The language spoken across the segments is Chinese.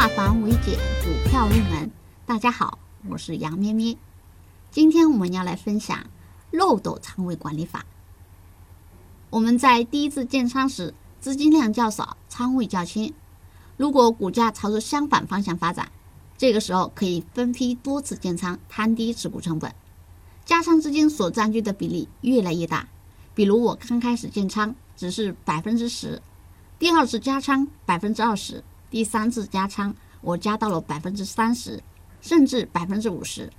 化繁为简，股票入门。大家好，我是杨咩咩。今天我们要来分享漏斗仓位管理法。我们在第一次建仓时，资金量较少，仓位较轻。如果股价朝着相反方向发展，这个时候可以分批多次建仓，摊低持股成本。加仓资金所占据的比例越来越大。比如我刚开始建仓只是百分之十，第二次加仓百分之二十，第三次加仓我加到了百分之三十，甚至百分之五十，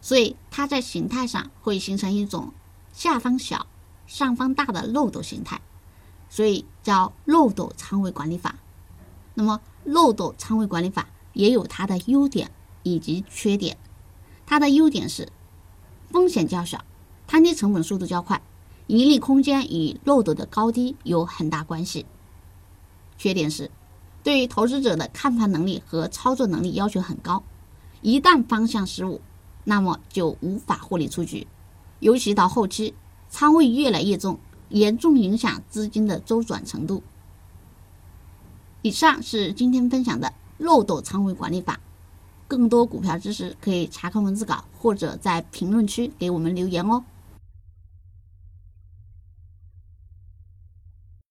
所以它在形态上会形成一种下方小、上方大的漏斗形态，所以叫漏斗仓位管理法。那么漏斗仓位管理法也有它的优点以及缺点，它的优点是风险较小，摊低成本速度较快。盈利空间与漏斗的高低有很大关系。缺点是，对于投资者的看盘能力和操作能力要求很高，一旦方向失误，那么就无法获利出局。尤其到后期，仓位越来越重，严重影响资金的周转程度。以上是今天分享的漏斗仓位管理法。更多股票知识可以查看文字稿或者在评论区给我们留言哦。